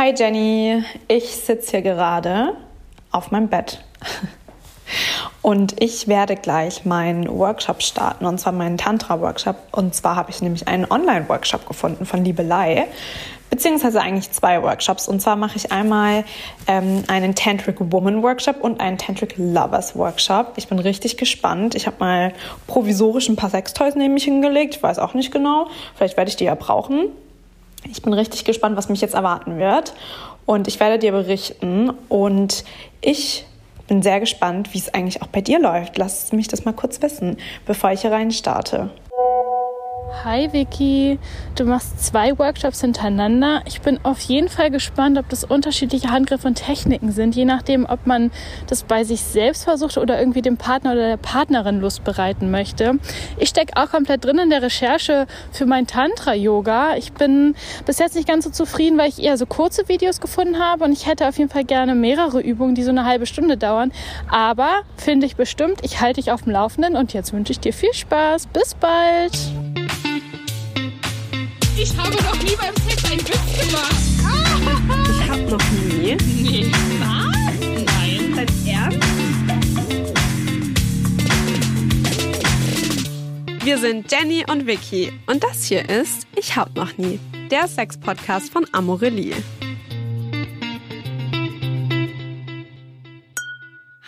Hi Jenny, ich sitze hier gerade auf meinem Bett. Und ich werde gleich meinen Workshop starten, und zwar meinen Tantra-Workshop. Und zwar habe ich nämlich einen Online-Workshop gefunden von Liebelei, beziehungsweise eigentlich zwei Workshops. Und zwar mache ich einmal ähm, einen Tantric Woman Workshop und einen Tantric Lovers Workshop. Ich bin richtig gespannt. Ich habe mal provisorisch ein paar Sextoys neben mich hingelegt. Ich weiß auch nicht genau. Vielleicht werde ich die ja brauchen. Ich bin richtig gespannt, was mich jetzt erwarten wird. Und ich werde dir berichten. Und ich bin sehr gespannt, wie es eigentlich auch bei dir läuft. Lass mich das mal kurz wissen, bevor ich hier rein starte. Hi Vicky, du machst zwei Workshops hintereinander. Ich bin auf jeden Fall gespannt, ob das unterschiedliche Handgriffe und Techniken sind, je nachdem, ob man das bei sich selbst versucht oder irgendwie dem Partner oder der Partnerin Lust bereiten möchte. Ich stecke auch komplett drin in der Recherche für mein Tantra-Yoga. Ich bin bis jetzt nicht ganz so zufrieden, weil ich eher so kurze Videos gefunden habe und ich hätte auf jeden Fall gerne mehrere Übungen, die so eine halbe Stunde dauern. Aber finde ich bestimmt, ich halte dich auf dem Laufenden und jetzt wünsche ich dir viel Spaß. Bis bald! Ich habe noch nie beim Sex einen Witz gemacht. Ich habe noch nie. Nee. Was? Nein. Dein Ernst? Wir sind Jenny und Vicky und das hier ist Ich hab noch nie, der Sex-Podcast von Amorelie.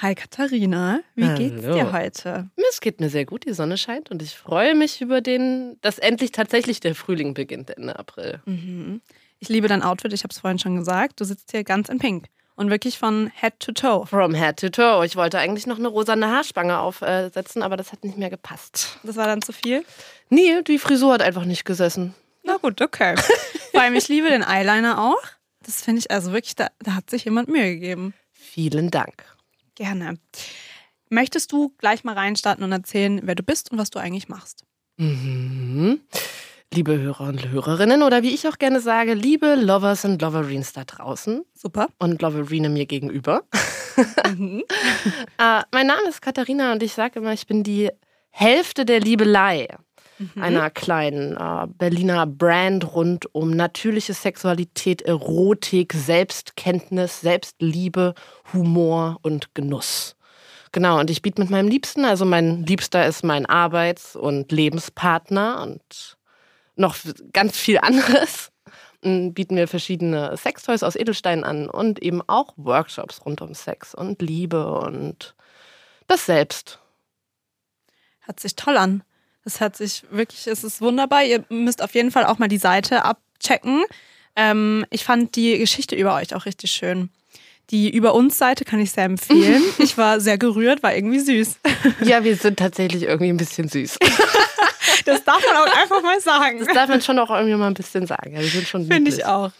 Hi Katharina, wie Hallo. geht's dir heute? Es geht mir sehr gut, die Sonne scheint und ich freue mich über den, dass endlich tatsächlich der Frühling beginnt Ende April. Mhm. Ich liebe dein Outfit, ich habe es vorhin schon gesagt. Du sitzt hier ganz in Pink und wirklich von Head to Toe. From head to toe. Ich wollte eigentlich noch eine rosane Haarspange aufsetzen, aber das hat nicht mehr gepasst. Das war dann zu viel? Nee, die Frisur hat einfach nicht gesessen. Na gut, okay. Vor allem, ich liebe den Eyeliner auch. Das finde ich also wirklich, da, da hat sich jemand Mühe gegeben. Vielen Dank. Gerne. Möchtest du gleich mal reinstarten und erzählen, wer du bist und was du eigentlich machst? Mhm. Liebe Hörer und Hörerinnen oder wie ich auch gerne sage, liebe Lovers und Loverines da draußen Super. und Loverine mir gegenüber. äh, mein Name ist Katharina und ich sage immer, ich bin die Hälfte der Liebelei. Einer kleinen äh, Berliner Brand rund um natürliche Sexualität, Erotik, Selbstkenntnis, Selbstliebe, Humor und Genuss. Genau, und ich biete mit meinem Liebsten, also mein Liebster ist mein Arbeits- und Lebenspartner und noch ganz viel anderes. Bieten wir verschiedene Sextoys aus Edelstein an und eben auch Workshops rund um Sex und Liebe und das Selbst. Hört sich toll an. Das hört sich wirklich, es ist wunderbar. Ihr müsst auf jeden Fall auch mal die Seite abchecken. Ähm, ich fand die Geschichte über euch auch richtig schön. Die Über uns Seite kann ich sehr empfehlen. Ich war sehr gerührt, war irgendwie süß. Ja, wir sind tatsächlich irgendwie ein bisschen süß. Das darf man auch einfach mal sagen. Das darf man schon auch irgendwie mal ein bisschen sagen. Ja, wir sind schon Finde ich auch.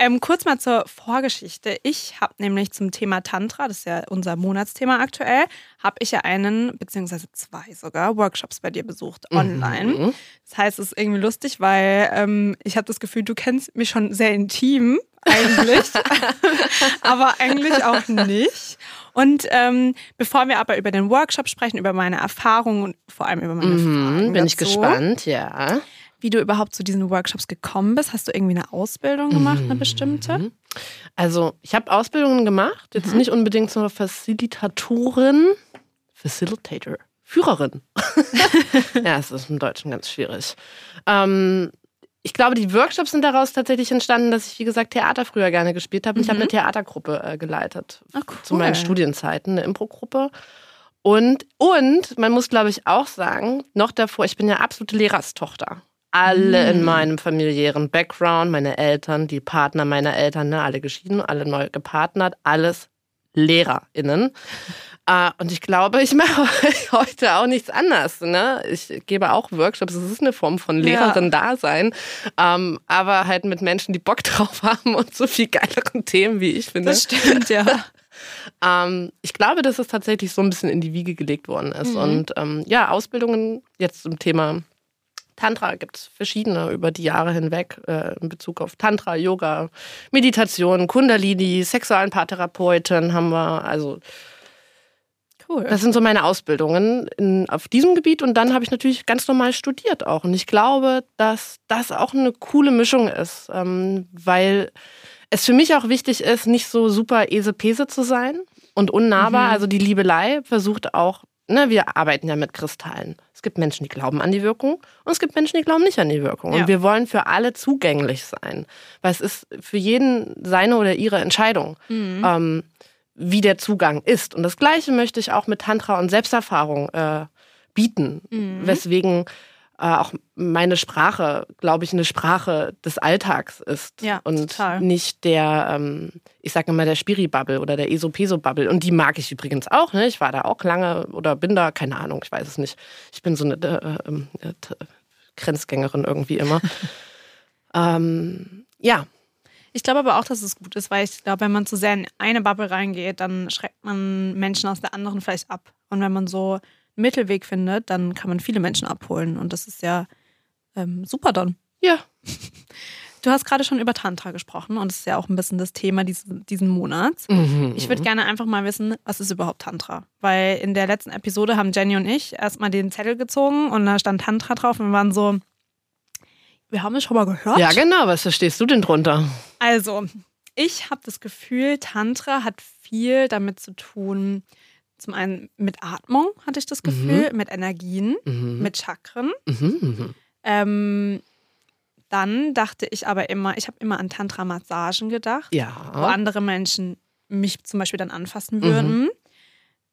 Ähm, kurz mal zur Vorgeschichte. Ich habe nämlich zum Thema Tantra, das ist ja unser Monatsthema aktuell, habe ich ja einen, beziehungsweise zwei sogar, Workshops bei dir besucht, online. Mhm. Das heißt, es ist irgendwie lustig, weil ähm, ich habe das Gefühl, du kennst mich schon sehr intim eigentlich, aber eigentlich auch nicht. Und ähm, bevor wir aber über den Workshop sprechen, über meine Erfahrungen und vor allem über meine Mhm, Fragen bin ich dazu, gespannt, ja. Wie du überhaupt zu diesen Workshops gekommen bist. Hast du irgendwie eine Ausbildung gemacht, eine bestimmte? Mhm. Also, ich habe Ausbildungen gemacht, jetzt nicht unbedingt zur Facilitatorin, Facilitator, Führerin. ja, es ist im Deutschen ganz schwierig. Ähm, ich glaube, die Workshops sind daraus tatsächlich entstanden, dass ich, wie gesagt, Theater früher gerne gespielt habe. Und Ich habe eine Theatergruppe äh, geleitet Ah, cool. zu meinen Studienzeiten, eine Improgruppe. Und, und man muss, glaube ich, auch sagen, noch davor, ich bin ja absolute Lehrerstochter. Alle in meinem familiären Background, meine Eltern, die Partner meiner Eltern, ne, alle geschieden, alle neu gepartnert, alles LehrerInnen. Äh, und ich glaube, ich mache heute auch nichts anderes. Ne? Ich gebe auch Workshops. Es ist eine Form von Lehrerin-Dasein. Ähm, aber halt mit Menschen, die Bock drauf haben und so viel geileren Themen, wie ich finde. Das stimmt, ja. Ähm, ich glaube, dass es tatsächlich so ein bisschen in die Wiege gelegt worden ist. Und ähm, ja, Ausbildungen jetzt zum Thema Tantra gibt es verschiedene über die Jahre hinweg äh, in Bezug auf Tantra, Yoga, Meditation, Kundalini, Sexualenpaartherapeutin haben wir. Also Cool. Das sind so meine Ausbildungen in, auf diesem Gebiet und dann habe ich natürlich ganz normal studiert auch. Und ich glaube, dass das auch eine coole Mischung ist, ähm, weil es für mich auch wichtig ist, nicht so super esepese zu sein und unnahbar. Mhm. Also die Liebelei versucht auch, ne, wir arbeiten ja mit Kristallen. Es gibt Menschen, die glauben an die Wirkung und es gibt Menschen, die glauben nicht an die Wirkung. Ja. Und wir wollen für alle zugänglich sein, weil es ist für jeden seine oder ihre Entscheidung. Mhm. Ähm, wie der Zugang ist. Und das Gleiche möchte ich auch mit Tantra und Selbsterfahrung äh, bieten, Mhm. weswegen auch meine Sprache, glaube ich, eine Sprache des Alltags ist Ja, und total. nicht der, ähm, ich sage immer der Spiri-Bubble oder der Eso-Peso-Bubble. Und die mag ich übrigens auch. Ne? Ich war da auch lange oder bin da, keine Ahnung, ich weiß es nicht. Ich bin so eine äh, äh, Grenzgängerin irgendwie immer. ähm, ja, Ich glaube aber auch, dass es gut ist, weil ich glaube, wenn man zu sehr in eine Bubble reingeht, dann schreckt man Menschen aus der anderen vielleicht ab. Und wenn man so einen Mittelweg findet, dann kann man viele Menschen abholen. Und das ist ja ähm, super dann. ja, Du hast gerade schon über Tantra gesprochen und das ist ja auch ein bisschen das Thema diesen, diesen Monats. Mhm. Ich würde gerne einfach mal wissen, was ist überhaupt Tantra? Weil in der letzten Episode haben Jenny und ich erstmal den Zettel gezogen und da stand Tantra drauf und wir waren so, wir haben es schon mal gehört. ja, genau. Was verstehst du denn drunter? Also, ich habe das Gefühl, Tantra hat viel damit zu tun. Zum einen mit Atmung hatte ich das Gefühl, mit Energien, Mhm. mit Chakren. Mhm, mhm. Ähm, dann dachte ich aber immer, ich habe immer an Tantra-Massagen gedacht, wo Ja. andere Menschen mich zum Beispiel dann anfassen würden,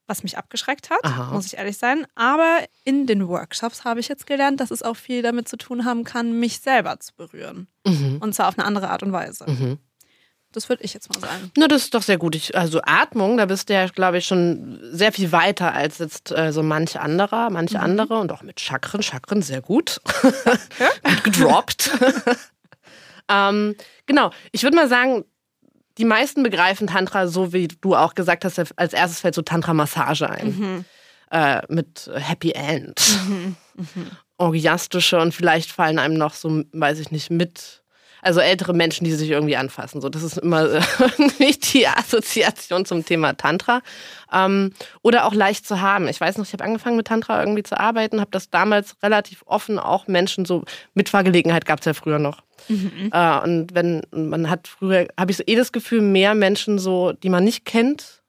was mich abgeschreckt hat, Aha. muss ich ehrlich sein. Aber in den Workshops habe ich jetzt gelernt, dass es auch viel damit zu tun haben kann, mich selber zu berühren. Mhm. Und zwar auf eine andere Art und Weise. Mhm. Das würde ich jetzt mal sagen. Na, das ist doch sehr gut. Ich, also Atmung, da bist du ja, glaube ich, schon sehr viel weiter als jetzt äh, so manch anderer, manche andere und auch mit Chakren. Chakren sehr gut. gut gedroppt. ähm, genau. Ich würde mal sagen, die meisten begreifen Tantra so, wie du auch gesagt hast, als erstes fällt so Tantra-Massage ein. Äh, mit Happy End. Orgiastische und vielleicht fallen einem noch so, weiß ich nicht, mit. Also ältere Menschen, die sich irgendwie anfassen. So, das ist immer äh, irgendwie die Assoziation zum Thema Tantra. Ähm, oder auch leicht zu haben. Ich weiß noch, ich habe angefangen mit Tantra irgendwie zu arbeiten, habe das damals relativ offen auch Menschen so Mitfahrgelegenheit gab es ja früher noch. Äh, und wenn man hat früher, habe ich so eh das Gefühl, mehr Menschen so, die man nicht kennt,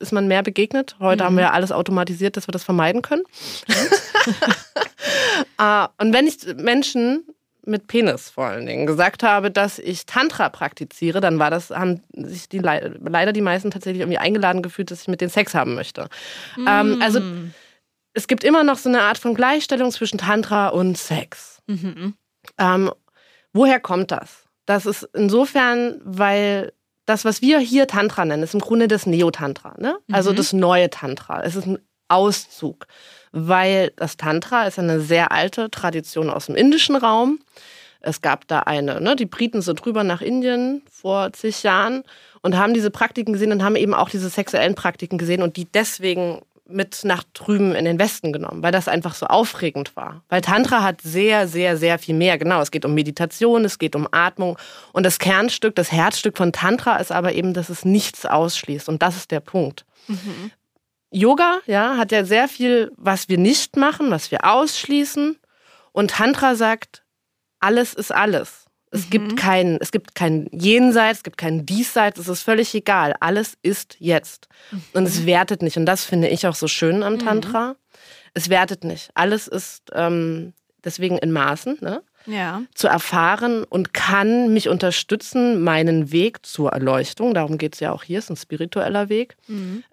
ist man mehr begegnet. Heute haben wir ja alles automatisiert, dass wir das vermeiden können. äh, und wenn ich Menschen mit Penis vor allen Dingen gesagt habe, dass ich Tantra praktiziere, dann war das, haben sich die Le- leider die meisten tatsächlich irgendwie eingeladen gefühlt, dass ich mit denen Sex haben möchte. Ähm, also es gibt immer noch so eine Art von Gleichstellung zwischen Tantra und Sex. Ähm, woher kommt das? Das ist insofern, weil das, was wir hier Tantra nennen, ist im Grunde das Neo-Tantra, ne? also das neue Tantra. Es ist ein Auszug, weil das Tantra ist eine sehr alte Tradition aus dem indischen Raum. Es gab da eine, ne? die Briten sind drüber nach Indien vor zig Jahren und haben diese Praktiken gesehen und haben eben auch diese sexuellen Praktiken gesehen und die deswegen mit nach drüben in den Westen genommen, weil das einfach so aufregend war. Weil Tantra hat sehr, sehr, sehr viel mehr. Genau, es geht um Meditation, es geht um Atmung. Und das Kernstück, das Herzstück von Tantra ist aber eben, dass es nichts ausschließt. Und das ist der Punkt. Yoga, ja, hat ja sehr viel, was wir nicht machen, was wir ausschließen. Und Tantra sagt, alles ist alles. Es gibt kein, es gibt kein Jenseits, es gibt kein Diesseits, es ist völlig egal. Alles ist jetzt. Und es wertet nicht. Und das finde ich auch so schön am Tantra. Es wertet nicht. Alles ist ähm, deswegen in Maßen, ne? Ja. zu erfahren und kann mich unterstützen, meinen Weg zur Erleuchtung, darum geht es ja auch hier, ist ein spiritueller Weg,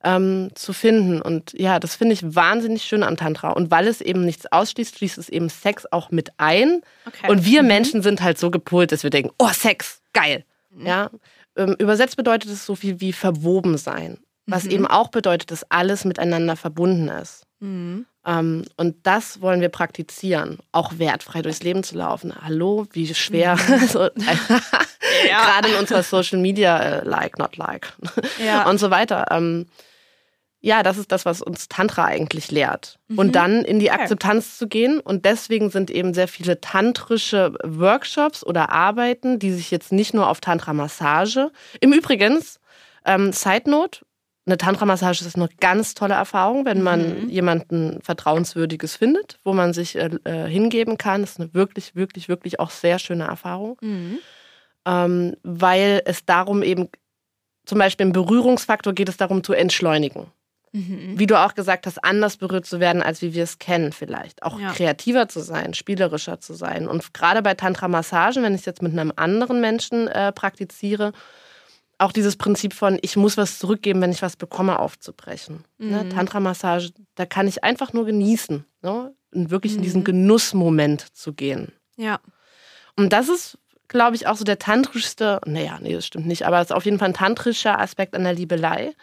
ähm, zu finden. Und ja, das finde ich wahnsinnig schön am Tantra. Und weil es eben nichts ausschließt, schließt es eben Sex auch mit ein. Okay. Und wir Menschen sind halt so gepolt, dass wir denken, oh, Sex, geil. Ja? Ähm, übersetzt bedeutet es so viel wie verwoben sein. Was eben auch bedeutet, dass alles miteinander verbunden ist. Ähm, und das wollen wir praktizieren, auch wertfrei durchs Leben zu laufen. Hallo, wie schwer. so, Gerade in unserer Social Media, äh, like, not like. Ja. Und so weiter. Ähm, ja, das ist das, was uns Tantra eigentlich lehrt. Und dann in die Akzeptanz zu gehen. Und deswegen sind eben sehr viele tantrische Workshops oder Arbeiten, die sich jetzt nicht nur auf Tantra-Massage. Im Übrigen, ähm, Side Note, eine Tantra-Massage ist eine ganz tolle Erfahrung, wenn man Mhm. jemanden Vertrauenswürdiges findet, wo man sich äh, äh, hingeben kann. Das ist eine wirklich, wirklich, wirklich auch sehr schöne Erfahrung. Mhm. Ähm, weil es darum eben, zum Beispiel im Berührungsfaktor geht es darum zu entschleunigen. Mhm. Wie du auch gesagt hast, anders berührt zu werden, als wie wir es kennen vielleicht. Auch Ja. kreativer zu sein, spielerischer zu sein. Und gerade bei Tantra-Massagen, wenn ich es jetzt mit einem anderen Menschen äh, praktiziere, auch dieses Prinzip von, ich muss was zurückgeben, wenn ich was bekomme, aufzubrechen. Ne? Mhm. Tantra-Massage, da kann ich einfach nur genießen. Ne? Und wirklich in Mhm. diesen Genussmoment zu gehen. Ja. Und das ist, glaube ich, auch so der tantrischste, naja, nee, das stimmt nicht, aber es ist auf jeden Fall ein tantrischer Aspekt an der Liebelei.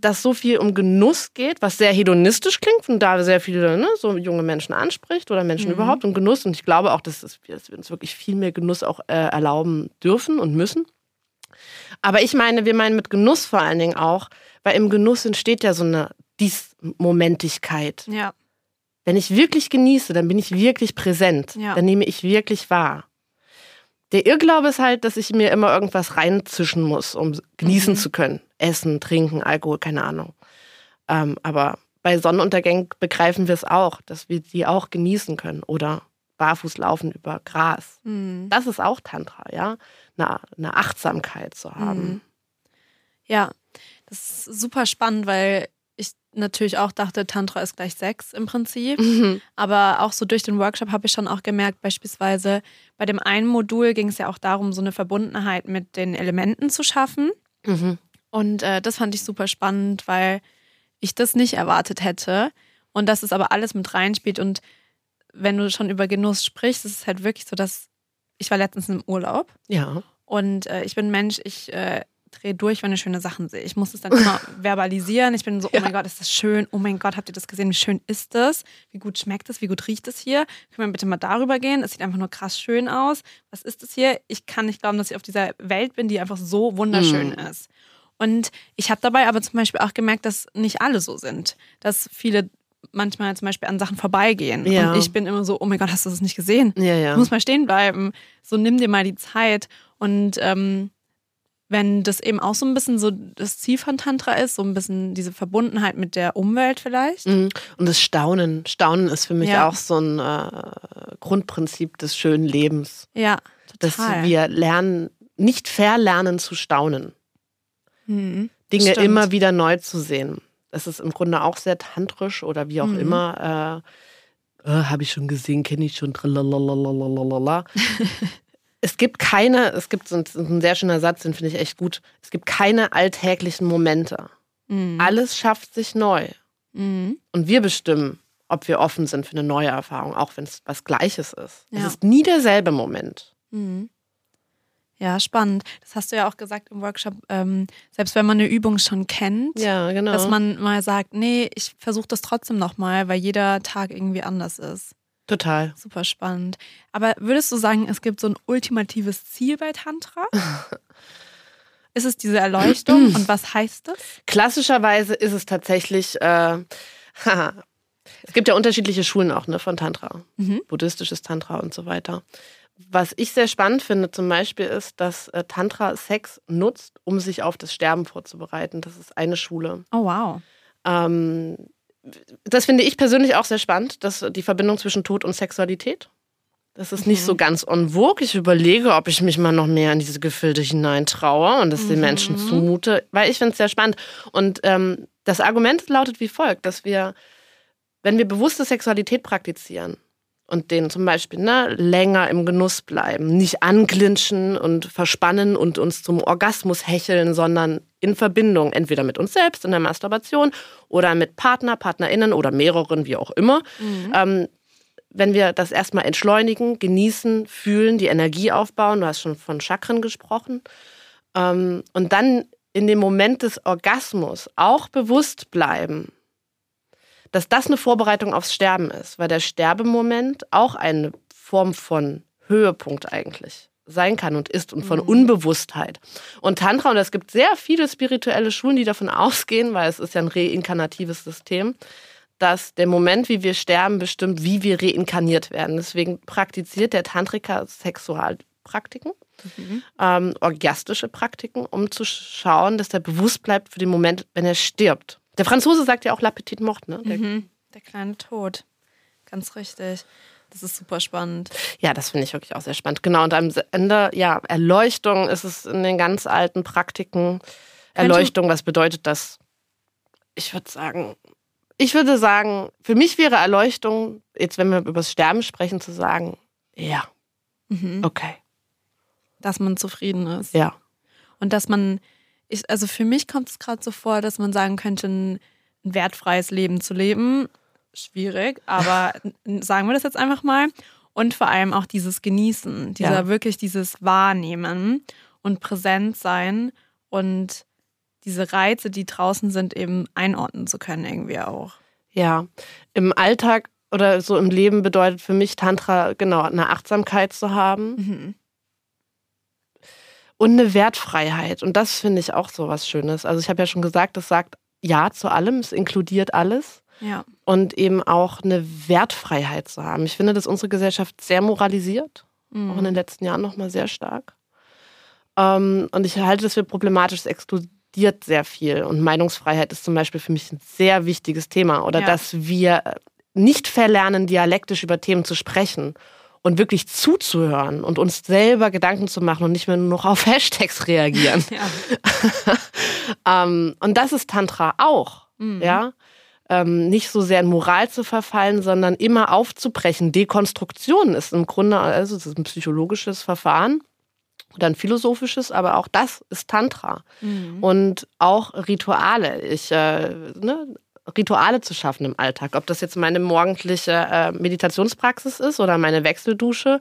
Dass so viel um Genuss geht, was sehr hedonistisch klingt und da sehr viele ne, so junge Menschen anspricht oder Menschen Mhm. überhaupt und Genuss. Und ich glaube auch, dass wir uns wirklich viel mehr Genuss auch äh, erlauben dürfen und müssen. Aber ich meine, wir meinen mit Genuss vor allen Dingen auch, weil im Genuss entsteht ja so eine Diesmomentigkeit. Ja. Wenn ich wirklich genieße, dann bin ich wirklich präsent. Ja. Dann nehme ich wirklich wahr. Der Irrglaube ist halt, dass ich mir immer irgendwas reinzischen muss, um genießen Mhm. zu können. Essen, trinken, Alkohol, keine Ahnung. Ähm, aber bei Sonnenuntergängen begreifen wir es auch, dass wir die auch genießen können. Oder barfuß laufen über Gras. Mhm. Das ist auch Tantra, ja. Eine, eine Achtsamkeit zu haben. Mhm. Ja, das ist super spannend, weil ich natürlich auch dachte, Tantra ist gleich Sex im Prinzip. Mhm. Aber auch so durch den Workshop habe ich schon auch gemerkt, beispielsweise bei dem einen Modul ging es ja auch darum, so eine Verbundenheit mit den Elementen zu schaffen. Mhm. Und äh, das fand ich super spannend, weil ich das nicht erwartet hätte. Und dass es aber alles mit reinspielt. Und wenn du schon über Genuss sprichst, ist es halt wirklich so, dass ich war letztens im Urlaub Ja. und äh, ich bin Mensch, ich äh, drehe durch, wenn ich schöne Sachen sehe. Ich muss es dann immer verbalisieren. Ich bin so, oh mein Gott, ist das schön. Oh mein Gott, habt ihr das gesehen? Wie schön ist das? Wie gut schmeckt es? Wie gut riecht es hier? Können wir bitte mal darüber gehen? Es sieht einfach nur krass schön aus. Was ist das hier? Ich kann nicht glauben, dass ich auf dieser Welt bin, die einfach so wunderschön Mm. ist. Und ich habe dabei aber zum Beispiel auch gemerkt, dass nicht alle so sind. Dass viele manchmal zum Beispiel an Sachen vorbeigehen. Ja. Und ich bin immer so, oh mein Gott, hast du das nicht gesehen? Ja, ja. Du musst mal stehen bleiben. So nimm dir mal die Zeit. Und ähm, wenn das eben auch so ein bisschen so das Ziel von Tantra ist, so ein bisschen diese Verbundenheit mit der Umwelt vielleicht. Mhm. Und das Staunen. Staunen ist für mich Ja. auch so ein äh, Grundprinzip des schönen Lebens. Ja, Dass total. wir lernen, nicht verlernen zu staunen. Mhm. Dinge Stimmt. immer wieder neu zu sehen. Das ist im Grunde auch sehr tantrisch oder wie auch Mhm. immer. Äh, äh, Habe ich schon gesehen, kenne ich schon. es gibt keine, es gibt so ein, sehr schöner Satz, den finde ich echt gut. Es gibt keine alltäglichen Momente. Mhm. Alles schafft sich neu. Mhm. Und wir bestimmen, ob wir offen sind für eine neue Erfahrung, auch wenn es was Gleiches ist. Ja. Es ist nie derselbe Moment. Mhm. Ja, spannend. Das hast du ja auch gesagt im Workshop, ähm, selbst wenn man eine Übung schon kennt, Ja, genau. dass man mal sagt, nee, ich versuche das trotzdem nochmal, weil jeder Tag irgendwie anders ist. Total. Super spannend. Aber würdest du sagen, es gibt so ein ultimatives Ziel bei Tantra? ist es diese Erleuchtung und was heißt das? Klassischerweise ist es tatsächlich, äh, es gibt ja unterschiedliche Schulen auch ne, von Tantra, Mhm. buddhistisches Tantra und so weiter. Was ich sehr spannend finde zum Beispiel ist, dass äh, Tantra Sex nutzt, um sich auf das Sterben vorzubereiten. Das ist eine Schule. Oh, wow. Ähm, das finde ich persönlich auch sehr spannend, dass die Verbindung zwischen Tod und Sexualität. Das ist nicht so ganz en vogue. Ich überlege, ob ich mich mal noch mehr in diese Gefilde hineintraue und es den Menschen zumute, weil ich finde es sehr spannend. Und ähm, das Argument lautet wie folgt, dass wir, wenn wir bewusste Sexualität praktizieren und den zum Beispiel ne, länger im Genuss bleiben, nicht anklinschen und verspannen und uns zum Orgasmus hecheln, sondern in Verbindung, entweder mit uns selbst in der Masturbation oder mit Partner, PartnerInnen oder mehreren, wie auch immer. Ähm, wenn wir das erstmal entschleunigen, genießen, fühlen, die Energie aufbauen, du hast schon von Chakren gesprochen, ähm, und dann in dem Moment des Orgasmus auch bewusst bleiben, dass das eine Vorbereitung aufs Sterben ist, weil der Sterbemoment auch eine Form von Höhepunkt eigentlich sein kann und ist und von Unbewusstheit. Und Tantra, und es gibt sehr viele spirituelle Schulen, die davon ausgehen, weil es ist ja ein reinkarnatives System, dass der Moment, wie wir sterben, bestimmt, wie wir reinkarniert werden. Deswegen praktiziert der Tantriker Sexualpraktiken. ähm, orgiastische Praktiken, um zu schauen, dass der bewusst bleibt für den Moment, wenn er stirbt. Der Franzose sagt ja auch La Petite Mort, ne? Der, Der kleine Tod. Ganz richtig. Das ist super spannend. Ja, das finde ich wirklich auch sehr spannend. Genau, und am Ende, ja, Erleuchtung ist es in den ganz alten Praktiken. Erleuchtung, was bedeutet das? Ich würde sagen, ich würde sagen, für mich wäre Erleuchtung, jetzt wenn wir über das Sterben sprechen, zu sagen, ja, okay, Dass man zufrieden ist. ja. Und dass man, ich, also für mich kommt es gerade so vor, dass man sagen könnte, ein, wertfreies Leben zu leben. Schwierig, aber sagen wir das jetzt einfach mal. Und vor allem auch dieses Genießen, dieser Ja. wirklich dieses Wahrnehmen und präsent sein und diese Reize, die draußen sind, eben einordnen zu können, irgendwie auch. Ja, im Alltag oder so im Leben bedeutet für mich Tantra genau eine Achtsamkeit zu haben und eine Wertfreiheit. Und das finde ich auch so was Schönes. Also ich habe ja schon gesagt, es sagt Ja zu allem, es inkludiert alles Ja. und eben auch eine Wertfreiheit zu haben. Ich finde, dass unsere Gesellschaft sehr moralisiert, auch in den letzten Jahren nochmal sehr stark. Ähm, und ich halte das für problematisch, es exkludiert sehr viel. Und Meinungsfreiheit ist zum Beispiel für mich ein sehr wichtiges Thema. Oder Ja. dass wir nicht verlernen, dialektisch über Themen zu sprechen und wirklich zuzuhören und uns selber Gedanken zu machen und nicht mehr nur noch auf Hashtags reagieren. Ja. Ähm, und das ist Tantra auch, ja. Ähm, nicht so sehr in Moral zu verfallen, sondern immer aufzubrechen. Dekonstruktion ist im Grunde, also es ist ein psychologisches Verfahren oder ein philosophisches, aber auch das ist Tantra. Und auch Rituale. Ich, äh, ne, Rituale zu schaffen im Alltag. Ob das jetzt meine morgendliche äh, Meditationspraxis ist oder meine Wechseldusche.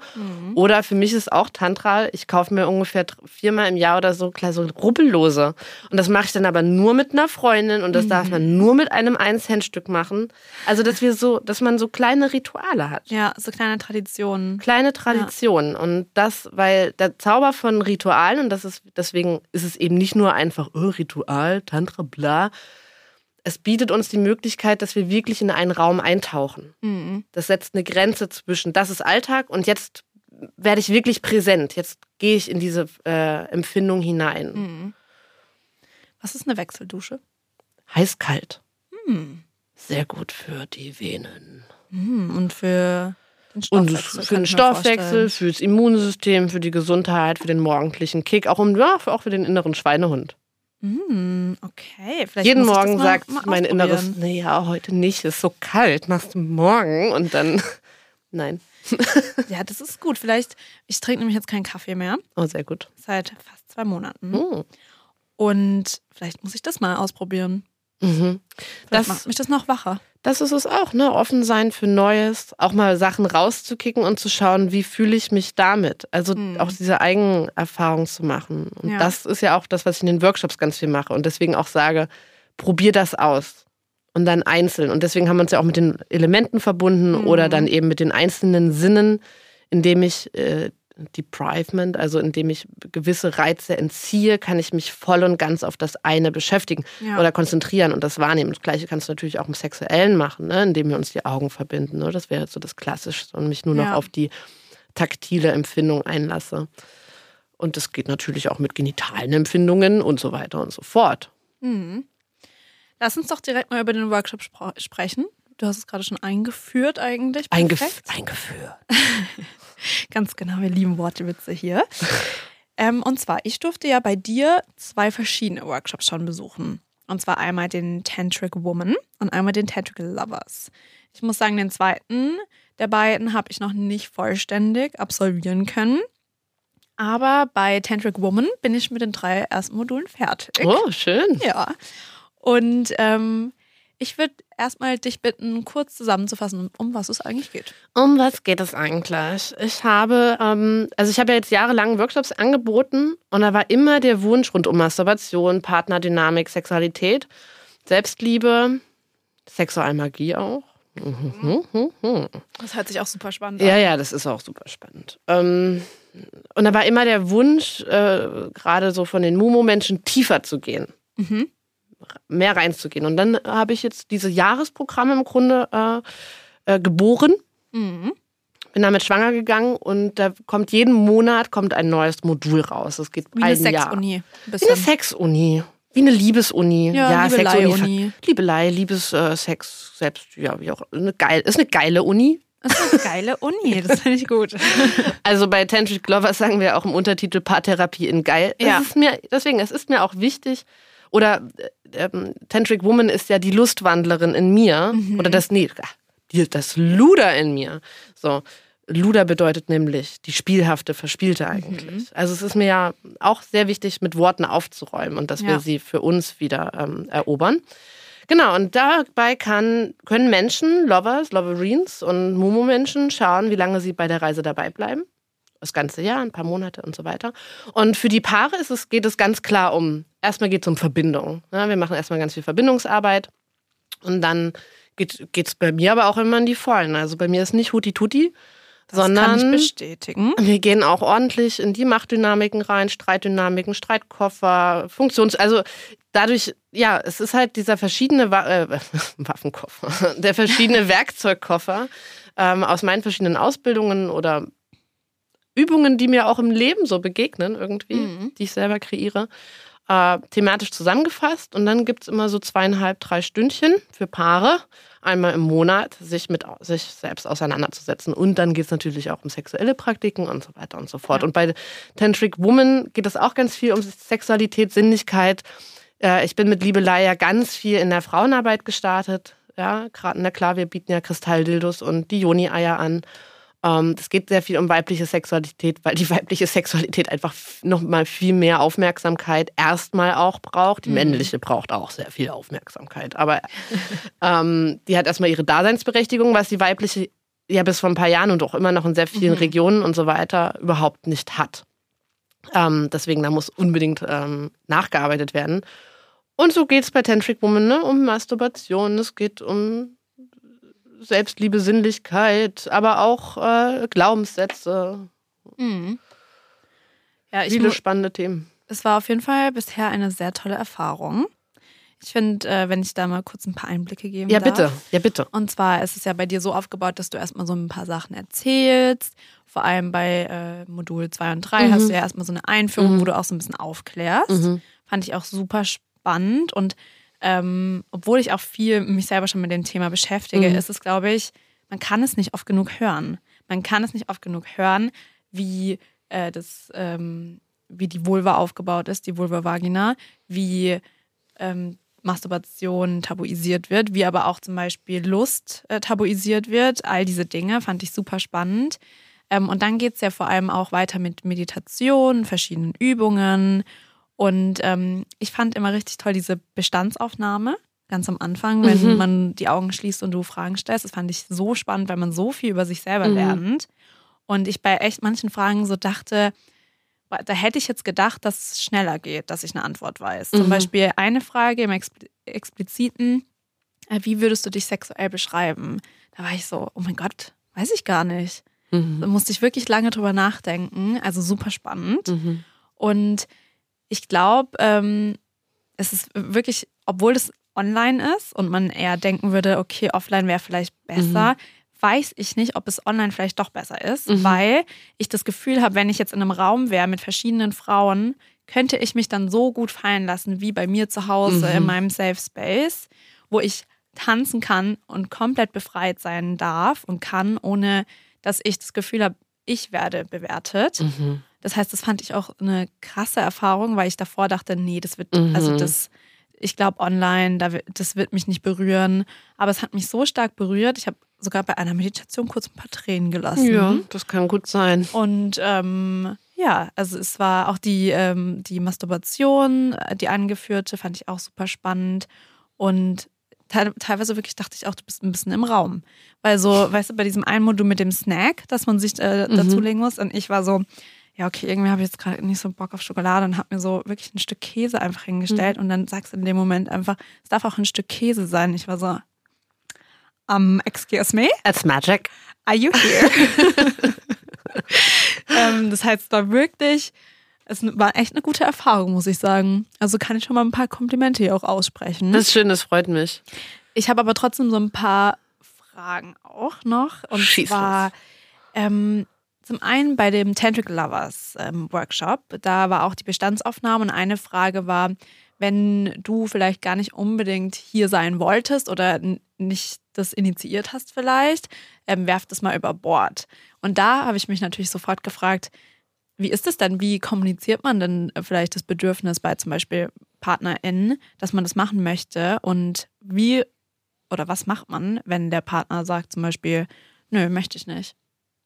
Oder für mich ist auch Tantra, ich kaufe mir ungefähr viermal im Jahr oder so klar so Rubbellose. Und das mache ich dann aber nur mit einer Freundin und das darf man nur mit einem Eins-Cent-Stück machen. Also, dass wir so, dass man so kleine Rituale hat ja, so kleine Traditionen. kleine Traditionen und das, weil der Zauber von Ritualen und das ist deswegen ist es eben nicht nur einfach oh, Ritual, Tantra, bla. Es bietet uns die Möglichkeit, dass wir wirklich in einen Raum eintauchen. Das setzt eine Grenze zwischen, das ist Alltag und jetzt werde ich wirklich präsent. Jetzt gehe ich in diese äh, Empfindung hinein. Was ist eine Wechseldusche? Heiß-kalt. Sehr gut für die Venen. Hm, Und für den Und Stoffwechsel. für den Stoffwechsel, fürs Immunsystem, für die Gesundheit, für den morgendlichen Kick, auch, um, ja, auch für den inneren Schweinehund. Hm, okay. Vielleicht Jeden Morgen sagt mein Inneres, naja, heute nicht, ist so kalt, machst du morgen und dann, nein. Ja, das ist gut. Vielleicht, ich trinke nämlich jetzt keinen Kaffee mehr. Oh, sehr gut. Seit fast zwei Monaten. Hm. Und vielleicht muss ich das mal ausprobieren. Mhm. Vielleicht Das- macht mich das noch wacher. Das ist es auch, ne? Offen sein für Neues, auch mal Sachen rauszukicken und zu schauen, wie fühle ich mich damit. Also auch diese Eigenerfahrung zu machen. Und Ja. das ist ja auch das, was ich in den Workshops ganz viel mache und deswegen auch sage, probier das aus. Und dann einzeln. Und deswegen haben wir uns ja auch mit den Elementen verbunden oder dann eben mit den einzelnen Sinnen, indem ich äh, Deprivement, also indem ich gewisse Reize entziehe, kann ich mich voll und ganz auf das eine beschäftigen Ja. oder konzentrieren und das wahrnehmen. Das Gleiche kannst du natürlich auch im Sexuellen machen, ne? indem wir uns die Augen verbinden. Ne? Das wäre so das Klassischste und mich nur noch Ja. auf die taktile Empfindung einlasse. Und das geht natürlich auch mit genitalen Empfindungen und so weiter und so fort. Lass uns doch direkt mal über den Workshop sprechen. Du hast es gerade schon eingeführt eigentlich. Eingef Perfekt. eingeführt. Ganz genau, wir lieben Wortwitze hier. ähm, und zwar, ich durfte ja bei dir zwei verschiedene Workshops schon besuchen. Und zwar einmal den Tantric Woman und einmal den Tantric Lovers. Ich muss sagen, den zweiten der beiden habe ich noch nicht vollständig absolvieren können. Aber bei Tantric Woman bin ich mit den drei ersten Modulen fertig. Oh, schön. Ja. Und ähm, ich würde erstmal dich bitten, kurz zusammenzufassen, um was es eigentlich geht. Um was geht es eigentlich? Ich habe, ähm, also ich habe ja jetzt jahrelang Workshops angeboten und da war immer der Wunsch rund um Masturbation, Partnerdynamik, Sexualität, Selbstliebe, Sexualmagie auch. Mhm, mhm, mhm. Das hört sich auch super spannend Ja, ja, das ist auch super spannend. Ähm, und da war immer der Wunsch, äh, gerade so von den Mumu-Menschen, tiefer zu gehen. Mehr reinzugehen. Und dann habe ich jetzt diese Jahresprogramme im Grunde äh, äh, geboren. bin damit schwanger gegangen und da kommt jeden Monat kommt ein neues Modul raus. Es geht Wie eine ein Jahr. Sexuni. Wie eine Sexuni. Wie eine Liebesuni. Ja, Sexuni. Liebelei-Uni. Liebelei, Liebes, äh, Sex, selbst, ja, wie auch. Eine geil, ist eine geile Uni. Das ist eine geile Uni, das finde ich gut. Also bei Tantric Lovers sagen wir auch im Untertitel Paartherapie in geil. Ja. Ist mir, deswegen, es ist mir auch wichtig, oder äh, ähm, Tantric Woman ist ja die Lustwandlerin in mir. Mhm. Oder das, nee, die, das Luder in mir. So. Luder bedeutet nämlich die spielhafte, verspielte eigentlich. Mhm. Also es ist mir ja auch sehr wichtig, mit Worten aufzuräumen und dass wir Ja. sie für uns wieder ähm, erobern. Genau, und dabei kann, können Menschen, Lovers, Loverines und Mumu-Menschen schauen, wie lange sie bei der Reise dabei bleiben. Das ganze Jahr, ein paar Monate und so weiter. Und für die Paare ist es, geht es ganz klar um, erstmal geht es um Verbindung. Ja, wir machen erstmal ganz viel Verbindungsarbeit und dann geht es bei mir aber auch immer in die Vollen. Also bei mir ist nicht Huti-Tuti, Das kann ich sondern bestätigen. wir gehen auch ordentlich in die Machtdynamiken rein, Streitdynamiken, Streitkoffer, Funktions... Also dadurch, ja, es ist halt dieser verschiedene Wa äh, Waffenkoffer, der verschiedene Werkzeugkoffer ähm, aus meinen verschiedenen Ausbildungen oder Übungen, die mir auch im Leben so begegnen irgendwie, Mhm. die ich selber kreiere, äh, thematisch zusammengefasst. Und dann gibt es immer so zweieinhalb, drei Stündchen für Paare, einmal im Monat, sich mit sich selbst auseinanderzusetzen. Und dann geht es natürlich auch um sexuelle Praktiken und so weiter und so fort. Und bei Tantric Woman geht es auch ganz viel um Sexualität, Sinnlichkeit. Äh, ich bin mit Liebelei ja ganz viel in der Frauenarbeit gestartet. Ja, gerade, na klar, wir bieten ja Kristalldildos und die Joni-Eier an. Ähm, Es geht sehr viel um weibliche Sexualität, weil die weibliche Sexualität einfach f- noch mal viel mehr Aufmerksamkeit erstmal auch braucht. Die männliche braucht auch sehr viel Aufmerksamkeit, aber ähm, die hat erstmal ihre Daseinsberechtigung, was die weibliche ja bis vor ein paar Jahren und auch immer noch in sehr vielen Regionen und so weiter überhaupt nicht hat. Ähm, deswegen, da muss unbedingt ähm, nachgearbeitet werden. Und so geht es bei Tantric Woman ne? um Masturbation, es geht um Selbstliebe, Sinnlichkeit, aber auch äh, Glaubenssätze. Mhm. Ja, ich Viele spannende Themen. es war auf jeden Fall bisher eine sehr tolle Erfahrung. Ich finde, äh, wenn ich da mal kurz ein paar Einblicke geben Ja, darf. bitte. Ja, bitte. Und zwar ist es ja bei dir so aufgebaut, dass du erstmal so ein paar Sachen erzählst. Vor allem bei äh, Modul 2 und 3 Mhm. hast du ja erstmal so eine Einführung, Mhm. wo du auch so ein bisschen aufklärst. Mhm. Fand ich auch super spannend. Und ähm, obwohl ich auch viel mich selber schon mit dem Thema beschäftige, Mhm. ist es, glaube ich, man kann es nicht oft genug hören. Man kann es nicht oft genug hören, wie äh, das, ähm, wie die Vulva aufgebaut ist, die Vulva-Vagina, wie ähm, Masturbation tabuisiert wird, wie aber auch zum Beispiel Lust äh, tabuisiert wird. All diese Dinge fand ich super spannend. Ähm, und dann geht es ja vor allem auch weiter mit Meditation, verschiedenen Übungen. Und ähm, ich fand immer richtig toll diese Bestandsaufnahme ganz am Anfang, wenn Mhm. man die Augen schließt und du Fragen stellst. Das fand ich so spannend, weil man so viel über sich selber Mhm. lernt. Und ich bei echt manchen Fragen so dachte, da hätte ich jetzt gedacht, dass es schneller geht, dass ich eine Antwort weiß. Zum Mhm. Beispiel eine Frage im Expl expliziten, äh, wie würdest du dich sexuell beschreiben? Da war ich so, oh mein Gott, weiß ich gar nicht. Mhm. Da musste ich wirklich lange drüber nachdenken. Also super spannend. Mhm. Und ich glaube, ähm, es ist wirklich, obwohl es online ist und man eher denken würde, okay, offline wäre vielleicht besser, weiß ich nicht, ob es online vielleicht doch besser ist, Mhm. weil ich das Gefühl habe, wenn ich jetzt in einem Raum wäre mit verschiedenen Frauen, könnte ich mich dann so gut fallen lassen wie bei mir zu Hause Mhm. in meinem Safe Space, wo ich tanzen kann und komplett befreit sein darf und kann, ohne dass ich das Gefühl habe, ich werde bewertet. Mhm. Das heißt, das fand ich auch eine krasse Erfahrung, weil ich davor dachte, nee, das wird, Mhm. also das, ich glaube online, da, das wird mich nicht berühren. Aber es hat mich so stark berührt. Ich habe sogar bei einer Meditation kurz ein paar Tränen gelassen. Ja, das kann gut sein. Und ähm, ja, also es war auch die, ähm, die Masturbation, äh, die angeführte, fand ich auch super spannend. Und te teilweise wirklich dachte ich auch, du bist ein bisschen im Raum. Weil so, weißt du, bei diesem einen Modul mit dem Snack, dass man sich äh, Mhm. dazulegen muss. Und ich war so, ja, okay, irgendwie habe ich jetzt gerade nicht so Bock auf Schokolade und habe mir so wirklich ein Stück Käse einfach hingestellt. Mhm. Und dann sagst du in dem Moment einfach, es darf auch ein Stück Käse sein. Ich war so, um, excuse me? That's magic. Are you here? ähm, das heißt, es war wirklich, es war echt eine gute Erfahrung, muss ich sagen. Also kann ich schon mal ein paar Komplimente hier auch aussprechen. Das ist schön, das freut mich. ich habe aber trotzdem so ein paar Fragen auch noch. Und Schieß zwar, Ähm, zum einen bei dem Tantric Lovers ähm, Workshop, da war auch die Bestandsaufnahme und eine Frage war, wenn du vielleicht gar nicht unbedingt hier sein wolltest oder nicht das initiiert hast vielleicht, ähm, werf das mal über Bord. Und da habe ich mich natürlich sofort gefragt, wie ist es denn? Wie kommuniziert man denn vielleicht das Bedürfnis bei zum Beispiel PartnerInnen, dass man das machen möchte? Und wie oder was macht man, wenn der Partner sagt zum Beispiel, nö, möchte ich nicht?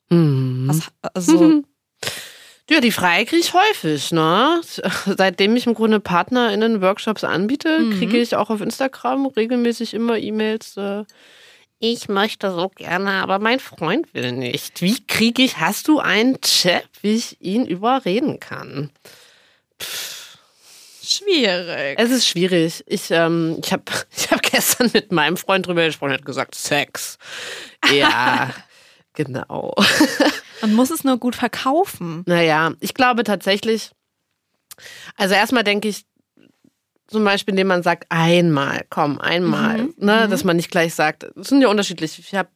Mhm. Was, also, Ja, die Frage kriege ich häufig, ne? Seitdem ich im Grunde PartnerInnen-Workshops anbiete, Mhm. kriege ich auch auf Instagram regelmäßig immer E-Mails. Äh, ich möchte so gerne, aber mein Freund will nicht. Wie kriege ich, hast du einen Chat, wie ich ihn überreden kann? schwierig. Es ist schwierig. Ich, ähm, ich habe ich hab gestern mit meinem Freund drüber gesprochen, er hat gesagt, Sex. Ja, genau. Man muss es nur gut verkaufen. Naja, ich glaube tatsächlich, also erstmal denke ich, zum Beispiel, indem man sagt, einmal, komm, einmal, Mhm, ne, dass man nicht gleich sagt, es sind ja unterschiedlich. Ich habe,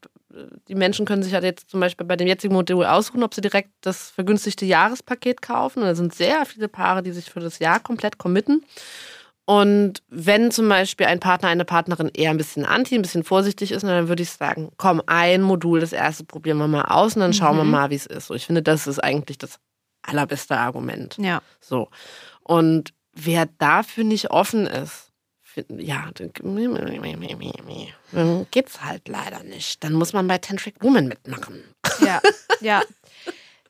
die Menschen können sich halt jetzt zum Beispiel bei dem jetzigen Modul aussuchen, ob sie direkt das vergünstigte Jahrespaket kaufen. Und da sind sehr viele Paare, die sich für das Jahr komplett committen. Und wenn zum Beispiel ein Partner, eine Partnerin eher ein bisschen anti, ein bisschen vorsichtig ist, dann würde ich sagen, komm, ein Modul, das erste probieren wir mal aus und dann schauen wir mal, wie es ist. So, ich finde, das ist eigentlich das allerbeste Argument. Ja. So. Und wer dafür nicht offen ist, ja, dann geht's halt leider nicht. Dann muss man bei Tantric Woman mitmachen. Ja, ja.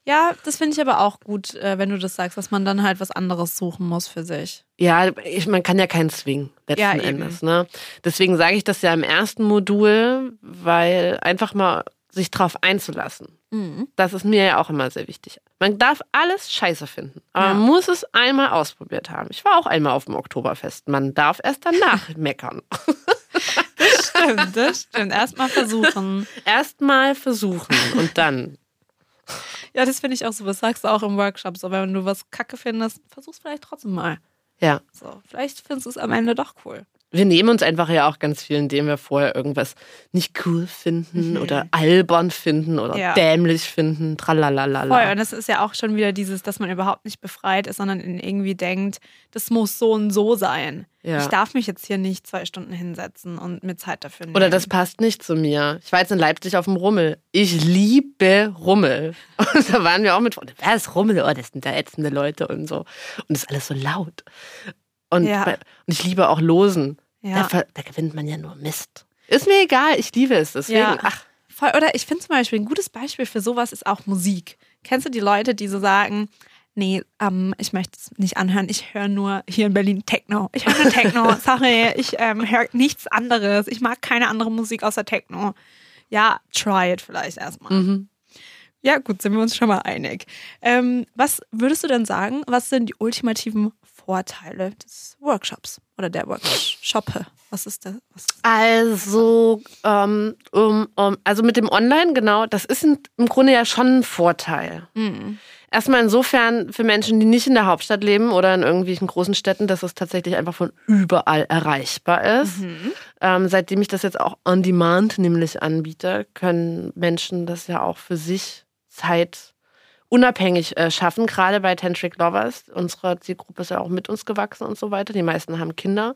Ja, das finde ich aber auch gut, äh, wenn du das sagst, dass man dann halt was anderes suchen muss für sich. Ja, ich, man kann ja keinen zwingen, letzten Ja. Endes. Ne? Deswegen sage ich das ja im ersten Modul, weil einfach mal sich drauf einzulassen. Das ist mir ja auch immer sehr wichtig. Man darf alles scheiße finden, aber Ja. man muss es einmal ausprobiert haben. Ich war auch einmal auf dem Oktoberfest. Man darf erst danach meckern. Stimmt, das stimmt. Erstmal versuchen. Erstmal versuchen und dann. Ja, das finde ich auch so. Das sagst du auch im Workshop. So, wenn du was kacke findest, versuch's vielleicht trotzdem mal. Ja. So, vielleicht findest du es am Ende doch cool. Wir nehmen uns einfach ja auch ganz viel, indem wir vorher irgendwas nicht cool finden oder albern finden oder Ja. dämlich finden. Tralalala. Voll. Und das ist ja auch schon wieder dieses, dass man überhaupt nicht befreit ist, sondern irgendwie denkt, das muss so und so sein. Ja. Ich darf mich jetzt hier nicht zwei Stunden hinsetzen und mir Zeit dafür nehmen. Oder das passt nicht zu mir. Ich war jetzt in Leipzig auf dem Rummel. Ich liebe Rummel. Und da waren wir auch mit. Wer ist Rummel? Oh, das sind da ätzende Leute und so. Und das ist alles so laut. Und, Ja. und ich liebe auch Losen. Ja. Da, da gewinnt man ja nur Mist. Ist mir egal, ich liebe es. Deswegen, Ja. ach, Voll, oder ich finde zum Beispiel ein gutes Beispiel für sowas ist auch Musik. Kennst du die Leute, die so sagen, nee, ähm, ich möchte es nicht anhören, ich höre nur hier in Berlin Techno. Ich höre nur Techno. Sorry, ich ähm, höre nichts anderes. Ich mag keine andere Musik außer Techno. Ja, try it vielleicht erstmal. mhm. Ja, gut, sind wir uns schon mal einig. Ähm, was würdest du denn sagen, was sind die ultimativen Vorteile des Workshops oder der Workshoppe? Was ist das? Was Also, ähm, um, um, also mit dem Online, genau, das ist im Grunde ja schon ein Vorteil. Erstmal insofern für Menschen, die nicht in der Hauptstadt leben oder in irgendwelchen großen Städten, dass es tatsächlich einfach von überall erreichbar ist. Ähm, seitdem ich das jetzt auch on demand nämlich anbiete, können Menschen das ja auch für sich Zeit unabhängig äh, schaffen, gerade bei Tantric Lovers. Unsere Zielgruppe ist ja auch mit uns gewachsen und so weiter. Die meisten haben Kinder.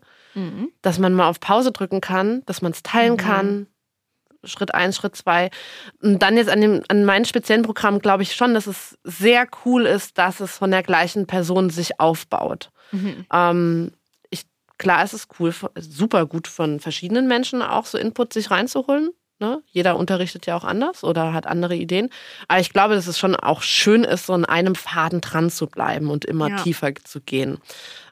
Dass man mal auf Pause drücken kann, dass man es teilen kann. Schritt eins, Schritt zwei. Und dann jetzt an, dem, an meinem speziellen Programm glaube ich schon, dass es sehr cool ist, dass es von der gleichen Person sich aufbaut. Ähm, ich, klar, es ist cool, super gut von verschiedenen Menschen auch so Input sich reinzuholen. Ne? Jeder unterrichtet ja auch anders oder hat andere Ideen. Aber ich glaube, dass es schon auch schön ist, so an einem Faden dran zu bleiben und immer Ja. tiefer zu gehen.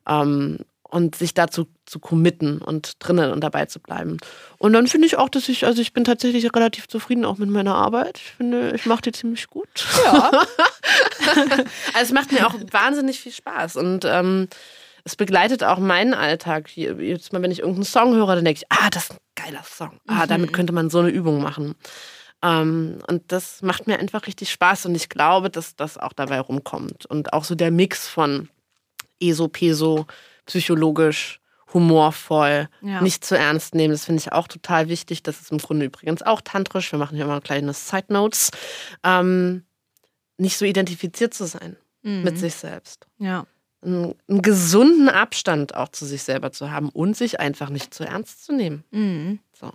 Ähm, und sich dazu zu committen und drinnen und dabei zu bleiben. Und dann finde ich auch, dass ich, also ich bin tatsächlich relativ zufrieden auch mit meiner Arbeit. Ich finde, ich mache die ziemlich gut. Ja. Also es macht mir auch wahnsinnig viel Spaß und ähm, es begleitet auch meinen Alltag. Jetzt mal, wenn ich irgendeinen Song höre, dann denke ich, ah, das ist ein geiler Song. Ah, damit könnte man so eine Übung machen. Ähm, und das macht mir einfach richtig Spaß und ich glaube, dass das auch dabei rumkommt. Und auch so der Mix von ESO, PESO, psychologisch, humorvoll, Ja. nicht zu ernst nehmen. Das finde ich auch total wichtig. Das ist im Grunde übrigens auch tantrisch. Wir machen hier immer kleine Side Notes. Ähm, nicht so identifiziert zu sein Mhm. mit sich selbst. Ja. Einen, einen gesunden Abstand auch zu sich selber zu haben und sich einfach nicht zu ernst zu nehmen. Mhm. So.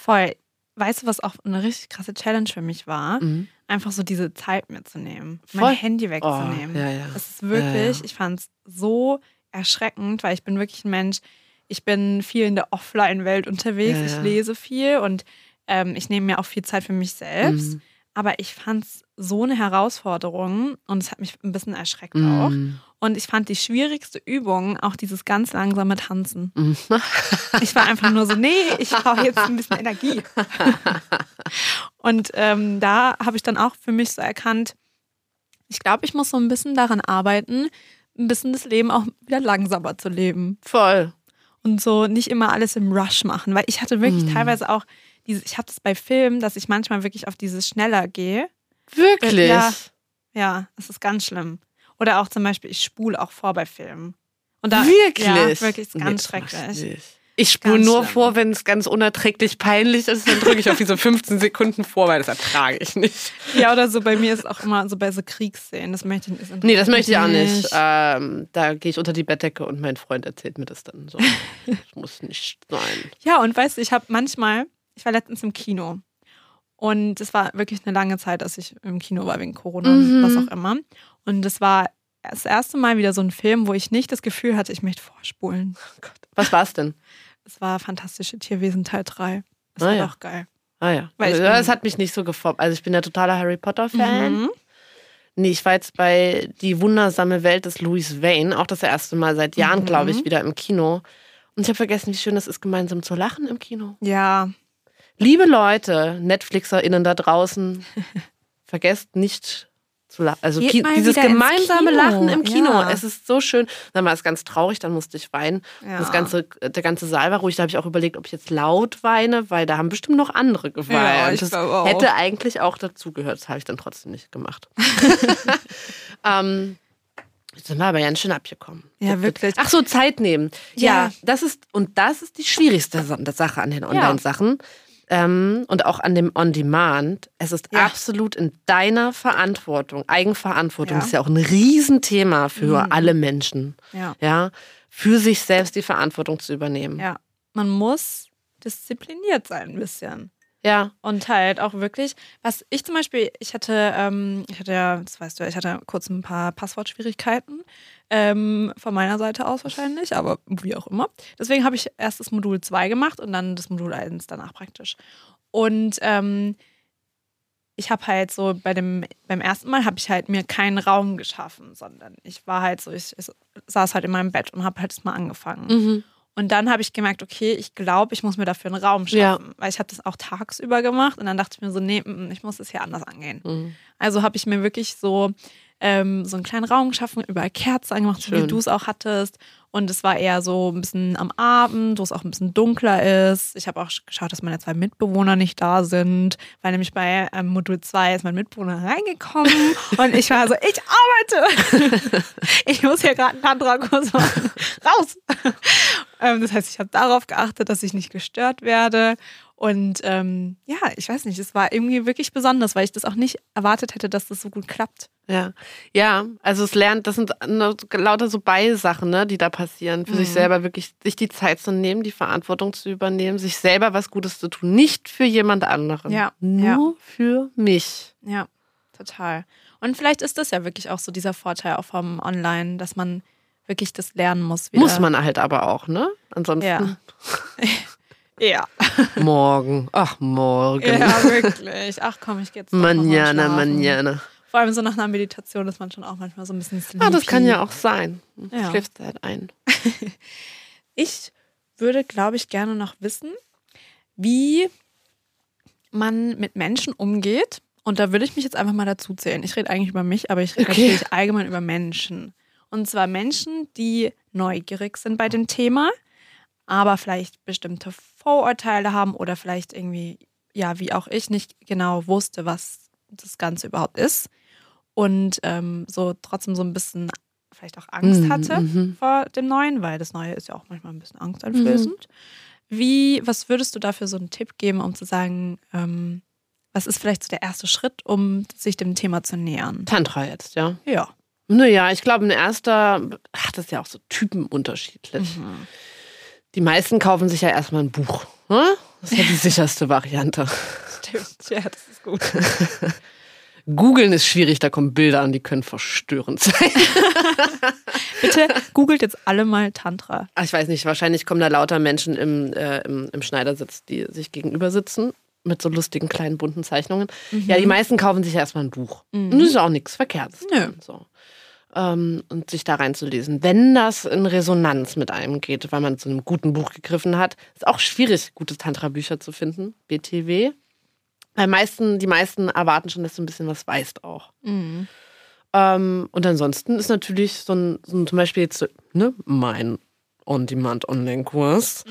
Voll. Weißt du, was auch eine richtig krasse Challenge für mich war? Mhm. Einfach so diese Zeit mitzunehmen. Voll. Mein Handy wegzunehmen. Oh, ja, ja. Es ist wirklich, Ja, ich fand es so erschreckend, weil ich bin wirklich ein Mensch, ich bin viel in der Offline-Welt unterwegs, ich lese viel und ähm, ich nehme mir auch viel Zeit für mich selbst. Mhm. Aber ich fand es so eine Herausforderung und es hat mich ein bisschen erschreckt auch. Mhm. Und ich fand die schwierigste Übung auch dieses ganz langsame Tanzen. Mhm. Ich war einfach nur so, nee, ich brauche jetzt ein bisschen Energie. Und ähm, da habe ich dann auch für mich so erkannt, ich glaube, ich muss so ein bisschen daran arbeiten, ein bisschen das Leben auch wieder langsamer zu leben. Voll. Und so nicht immer alles im Rush machen. Weil ich hatte wirklich Mhm. teilweise auch, ich habe das bei Filmen, dass ich manchmal wirklich auf dieses schneller gehe. Wirklich. Ja. Ja, das ist ganz schlimm. Oder auch zum Beispiel, ich spule auch vor bei Filmen. Und da, Wirklich? Ja, wirklich, ist Nee, ganz ich schrecklich. Ich spule nur schlimm. vor, wenn es ganz unerträglich peinlich ist, dann drücke ich auf diese 15 Sekunden vor, weil das ertrage ich nicht. Ja, oder so bei mir ist auch immer so bei so Kriegsszenen. Das möchte ich nicht. Nee, das möchte ich auch nicht. Ähm, da gehe ich unter die Bettdecke und mein Freund erzählt mir das dann so. Das muss nicht sein. Ja, und weißt du, ich habe manchmal, ich war letztens im Kino und es war wirklich eine lange Zeit, dass ich im Kino war wegen Corona Mhm. und was auch immer. Und es war das erste Mal wieder so ein Film, wo ich nicht das Gefühl hatte, ich möchte vorspulen. Was war's denn? Es war Fantastische Tierwesen Teil 3. Das Ah, war ja. doch geil. Ah ja. Weil also, das hat mich nicht so geformt. Also ich bin ja totaler Harry Potter-Fan. Mhm. Nee, ich war jetzt bei Die wundersame Welt des Louis Vane, auch das erste Mal seit Jahren, Mhm. glaube ich, wieder im Kino. Und ich habe vergessen, wie schön es ist, gemeinsam zu lachen im Kino. Ja, Liebe Leute, NetflixerInnen da draußen, vergesst nicht zu lachen. Also Geht dieses gemeinsame. Lachen im Kino, Ja. es ist so schön. Dann war es ganz traurig, dann musste ich weinen. Ja. Das ganze, der ganze Saal war ruhig. Da habe ich auch überlegt, ob ich jetzt laut weine, weil da haben bestimmt noch andere Ja, geweint. ich das auch. hätte eigentlich auch dazugehört. Das habe ich dann trotzdem nicht gemacht. ähm, jetzt sind wir aber ganz schön abgekommen. Ja, wirklich. Ach so, Zeit nehmen. Ja, Ja. das ist, und das ist die schwierigste Sa- Sache an den Online-Sachen. Ähm, und auch an dem On-Demand. Es ist Ja. absolut in deiner Verantwortung, Eigenverantwortung. Ja. Ist ja auch ein Riesenthema für Mhm. alle Menschen. ja, Ja, für sich selbst die Verantwortung zu übernehmen. ja. Man muss diszipliniert sein ein bisschen. Ja. Und halt auch wirklich, was ich zum Beispiel, ich hatte, ähm, ich hatte ja, das weißt du, ich hatte kurz ein paar Passwortschwierigkeiten. Ähm, von meiner Seite aus wahrscheinlich, aber wie auch immer. Deswegen habe ich erst das Modul 2 gemacht und dann das Modul 1 danach praktisch. Und ähm, ich habe halt so bei dem, beim ersten Mal habe ich halt mir keinen Raum geschaffen, sondern ich war halt so, ich, ich saß halt in meinem Bett und habe halt das mal angefangen. Mhm. Und dann habe ich gemerkt, okay, ich glaube, ich muss mir dafür einen Raum schaffen. Ja. Weil ich habe das auch tagsüber gemacht und dann dachte ich mir so, nee, mm, ich muss es hier anders angehen. Mhm. Also habe ich mir wirklich so, ähm, so einen kleinen Raum geschaffen, überall Kerzen angemacht, so wie du es auch hattest. Und es war eher so ein bisschen am Abend, wo es auch ein bisschen dunkler ist. Ich habe auch geschaut, dass meine zwei Mitbewohner nicht da sind, weil nämlich bei ähm, Modul 2 ist mein Mitbewohner reingekommen und ich war so, ich arbeite. ich muss hier gerade einen Tantra-Kurs machen. Raus! ähm, das heißt, ich habe darauf geachtet, dass ich nicht gestört werde. Und ähm, ja, ich weiß nicht, es war irgendwie wirklich besonders, weil ich das auch nicht erwartet hätte, dass das so gut klappt. Ja. Ja, also es lernt, das sind lauter so Beisachen, ne, die da passieren. Für sich selber wirklich, sich die Zeit zu nehmen, die Verantwortung zu übernehmen, sich selber was Gutes zu tun. Nicht für jemand anderen. Ja, Nur für mich. Ja, total. Und vielleicht ist das ja wirklich auch so dieser Vorteil auch vom Online, dass man wirklich das lernen muss. Wieder. Muss man halt aber auch, ne? Ansonsten Ja. Ja. morgen. Ach, morgen. Ja, wirklich. Ach komm, ich gehe jetzt. Manjana, manjana. Vor allem so nach einer Meditation ist man schon auch manchmal so ein bisschen sleepy. Ah, das kann ja auch sein. Ja. schläfst halt ein. Ich würde, glaube ich, gerne noch wissen, wie man mit Menschen umgeht. Und da würde ich mich jetzt einfach mal dazu zählen. Ich rede eigentlich über mich, aber ich rede Okay. natürlich allgemein über Menschen. Und zwar Menschen, die neugierig sind bei dem Thema, aber vielleicht bestimmte Vorurteile haben oder vielleicht irgendwie, ja, wie auch ich, nicht genau wusste, was das Ganze überhaupt ist. Und ähm, so trotzdem so ein bisschen vielleicht auch Angst Mhm, hatte mhm. vor dem Neuen, weil das Neue ist ja auch manchmal ein bisschen angsteinflößend. Wie, was würdest du dafür so einen Tipp geben, um zu sagen, ähm, was ist vielleicht so der erste Schritt, um sich dem Thema zu nähern? Tantra jetzt, ja. Ja. Naja, ich glaube, ein erster, ach, das ist ja auch so typenunterschiedlich. Mhm. Die meisten kaufen sich ja erstmal ein Buch. Ne? Das ist ja die sicherste Variante. Stimmt, ja, das ist gut. Googeln ist schwierig, da kommen Bilder an, die können verstörend sein. Bitte googelt jetzt alle mal Tantra. Ach, ich weiß nicht, wahrscheinlich kommen da lauter Menschen im, äh, im, im Schneidersitz, die sich gegenüber sitzen mit so lustigen kleinen bunten Zeichnungen. Ja, die meisten kaufen sich ja erstmal ein Buch. Und das ist auch nichts Verkehrtes. Nö. So. Ähm, und sich da reinzulesen. Wenn das in Resonanz mit einem geht, weil man zu einem guten Buch gegriffen hat, ist auch schwierig, gute Tantra-Bücher zu finden. BTW. Weil meisten, die meisten erwarten schon, dass du ein bisschen was weißt auch. Ähm, und ansonsten ist natürlich so ein, so ein zum Beispiel jetzt ne, mein On-Demand-Online-Kurs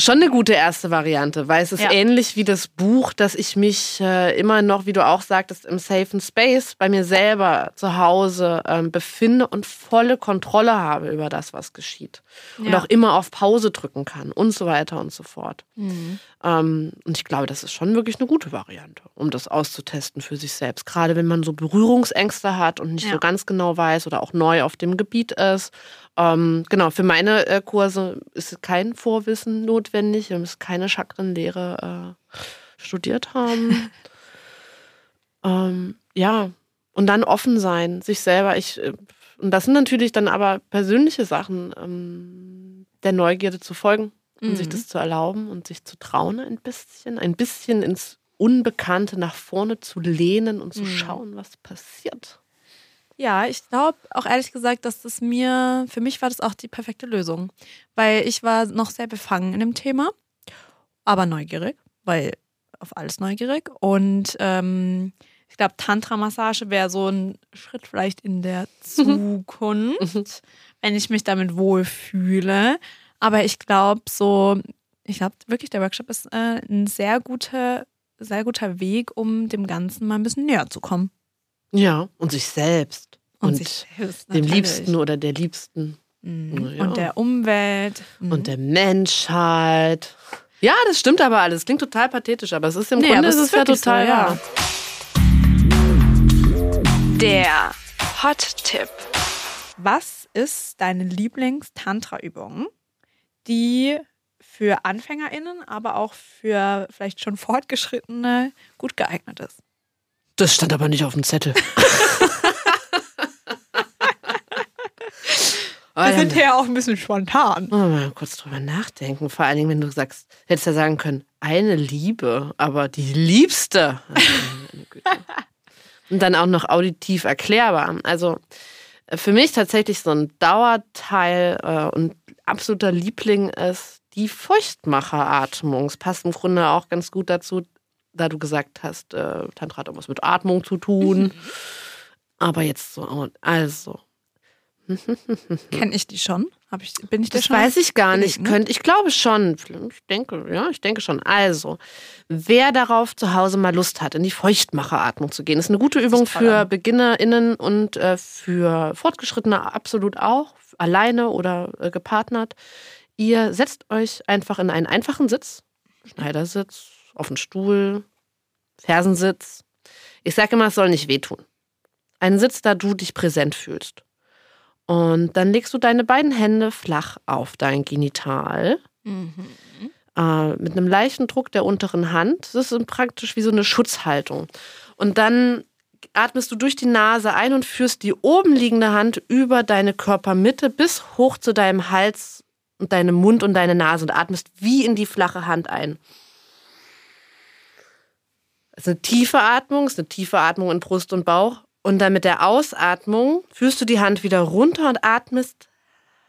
schon eine gute erste Variante, weil es ist Ja. ähnlich wie das Buch, dass ich mich äh, immer noch, wie du auch sagtest, im safen Space bei mir selber zu Hause ähm, befinde und volle Kontrolle habe über das, was geschieht. Und Ja. auch immer auf Pause drücken kann und so weiter und so fort. Ähm, und ich glaube, das ist schon wirklich eine gute Variante, um das auszutesten für sich selbst. Gerade wenn man so Berührungsängste hat und nicht Ja. so ganz genau weiß oder auch neu auf dem Gebiet ist. Ähm, genau, für meine äh, Kurse ist kein Vorwissen notwendig. Wir müssen keine Chakrenlehre äh, studiert haben. ähm, ja, und dann offen sein, sich selber. Ich, äh, und das sind natürlich dann aber persönliche Sachen, ähm, der Neugierde zu folgen und sich das zu erlauben und sich zu trauen ein bisschen, ein bisschen ins Unbekannte nach vorne zu lehnen und zu schauen, was passiert. Ja, ich glaube auch ehrlich gesagt, dass das mir, für mich war das auch die perfekte Lösung. Weil ich war noch sehr befangen in dem Thema, aber neugierig, weil auf alles neugierig. Und ähm, ich glaube, Tantra-Massage wäre so ein Schritt vielleicht in der Zukunft, wenn ich mich damit wohlfühle. Aber ich glaube, so, ich glaube wirklich, der Workshop ist äh, ein sehr guter, sehr guter Weg, um dem Ganzen mal ein bisschen näher zu kommen. Ja, und sich selbst. Und Und, sich selbst, dem. Liebsten oder der Liebsten. Mhm. Ja. Und der Umwelt. Mhm. Und der Menschheit. Ja, das stimmt aber alles. Klingt total pathetisch, aber es ist im Nee, Grunde es ist ja so, total ja. wahr. Der Hot-Tipp. Was ist deine Lieblings-Tantra-Übung, die für AnfängerInnen, aber auch für vielleicht schon Fortgeschrittene gut geeignet ist? Das stand aber nicht auf dem Zettel. Wir sind ja auch ein bisschen spontan. Oh, mal kurz drüber nachdenken. Vor allen Dingen, wenn du sagst, hättest ja sagen können, eine Liebe, aber die liebste. Und dann auch noch auditiv erklärbar. Also äh, für mich tatsächlich so ein Dauerteil äh, und absoluter Liebling ist die Feuchtmacheratmung. Es passt im Grunde auch ganz gut dazu, da du gesagt hast, äh, Tantra hat auch was mit Atmung zu tun. Aber jetzt so, also. Kenne ich die schon? Hab ich, bin ich Das schon? weiß ich gar nicht. belegt, ne? Könnt, ich glaube schon. Ich denke, ja, ich denke schon. Also, wer darauf zu Hause mal Lust hat, in die Feuchtmacheratmung zu gehen, ist eine gute Übung für an. BeginnerInnen und äh, für Fortgeschrittene absolut auch, alleine oder äh, gepartnert. Ihr setzt euch einfach in einen einfachen Sitz, Schneidersitz, auf den Stuhl, Fersensitz. Ich sage immer, es soll nicht wehtun. Einen Sitz, da du dich präsent fühlst. Und dann legst du deine beiden Hände flach auf dein Genital. Äh, mit einem leichten Druck der unteren Hand. Das ist praktisch wie so eine Schutzhaltung. Und dann atmest du durch die Nase ein und führst die oben liegende Hand über deine Körpermitte bis hoch zu deinem Hals und deinem Mund und deine Nase und atmest wie in die flache Hand ein. Das ist eine tiefe Atmung, ist eine tiefe Atmung in Brust und Bauch. Und dann mit der Ausatmung führst du die Hand wieder runter und atmest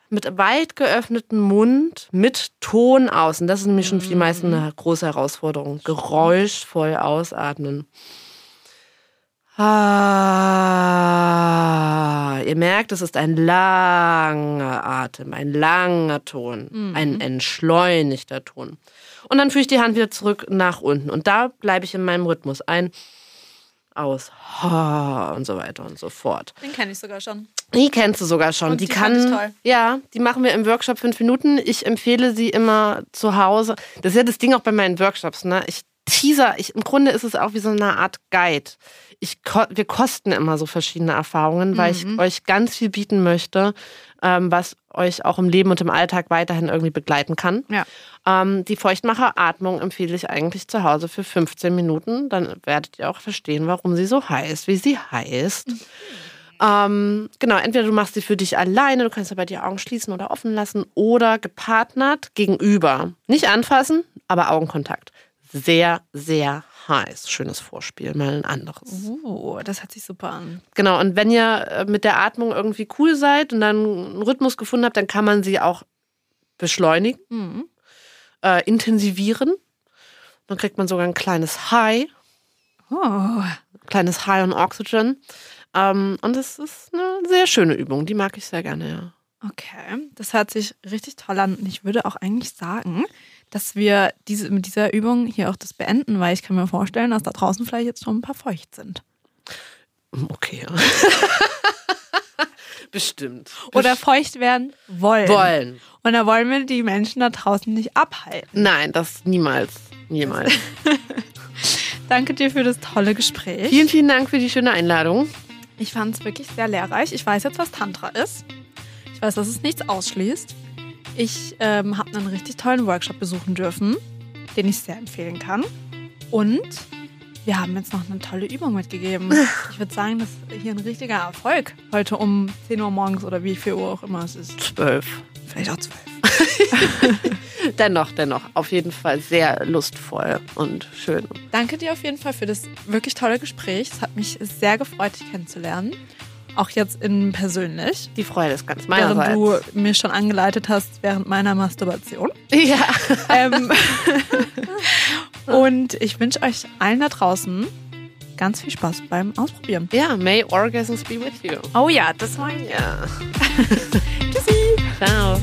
mit weit geöffnetem Mund mit Ton aus. Und das ist nämlich schon für die meisten eine große Herausforderung. Geräuschvoll ausatmen. Ah, ihr merkt, es ist ein langer Atem, ein langer Ton, ein entschleunigter Ton. Und dann führe ich die Hand wieder zurück nach unten. Und da bleibe ich in meinem Rhythmus ein, aus, ha, und so weiter und so fort. Den kenne ich sogar schon. Die kennst du sogar schon. Und die die kann, fand ich toll. ja, die machen wir im Workshop fünf Minuten. Ich empfehle sie immer zu Hause. Das ist ja das Ding auch bei meinen Workshops. Ne? Ich teaser, ich, im Grunde ist es auch wie so eine Art Guide. Ich, wir kosten immer so verschiedene Erfahrungen, weil ich euch ganz viel bieten möchte, ähm, was euch auch im Leben und im Alltag weiterhin irgendwie begleiten kann. Ja. Ähm, die Feuchtmacher-Atmung empfehle ich eigentlich zu Hause für 15 Minuten. Dann werdet ihr auch verstehen, warum sie so heißt, wie sie heißt. Ähm, genau, entweder du machst sie für dich alleine, du kannst aber die Augen schließen oder offen lassen oder gepartnert gegenüber. Nicht anfassen, aber Augenkontakt. Sehr, sehr heiß. Schönes Vorspiel, mal ein anderes. Oh, das hört sich super an. Genau, und wenn ihr äh, mit der Atmung irgendwie cool seid und dann einen Rhythmus gefunden habt, dann kann man sie auch beschleunigen, Mhm. äh, intensivieren. Dann kriegt man sogar ein kleines High, Oh, kleines High on Oxygen. Ähm, und das ist eine sehr schöne Übung, die mag ich sehr gerne, ja. okay. Das hört sich richtig toll an. Und ich würde auch eigentlich sagen, dass wir diese, mit dieser Übung hier auch das beenden, weil ich kann mir vorstellen, dass da draußen vielleicht jetzt schon ein paar feucht sind. Okay. ja. Bestimmt. Oder feucht werden wollen. wollen. Und da wollen wir die Menschen da draußen nicht abhalten. Nein, das niemals. Niemals. Danke dir für das tolle Gespräch. vielen, vielen Dank für die schöne Einladung. Ich fand es wirklich sehr lehrreich. Ich weiß jetzt, was Tantra ist. Ich weiß, dass es nichts ausschließt. Ich ähm, habe einen richtig tollen Workshop besuchen dürfen, den ich sehr empfehlen kann. Und wir haben jetzt noch eine tolle Übung mitgegeben. Ich würde sagen, das ist hier ein richtiger Erfolg. Heute um 10 Uhr morgens oder wie viel Uhr auch immer es ist. Zwölf. Vielleicht auch 12. Dennoch, dennoch. Auf jeden Fall sehr lustvoll und schön. Danke dir auf jeden Fall für das wirklich tolle Gespräch. Es hat mich sehr gefreut, dich kennenzulernen. Auch jetzt in persönlich. Die Freude ist ganz Während meinerseits. du mir schon angeleitet hast während meiner Masturbation. ja. ähm, und ich wünsche euch allen da draußen ganz viel Spaß beim Ausprobieren. ja, may orgasms be with you. Oh ja, das war. Ja. Tschüssi. Ciao.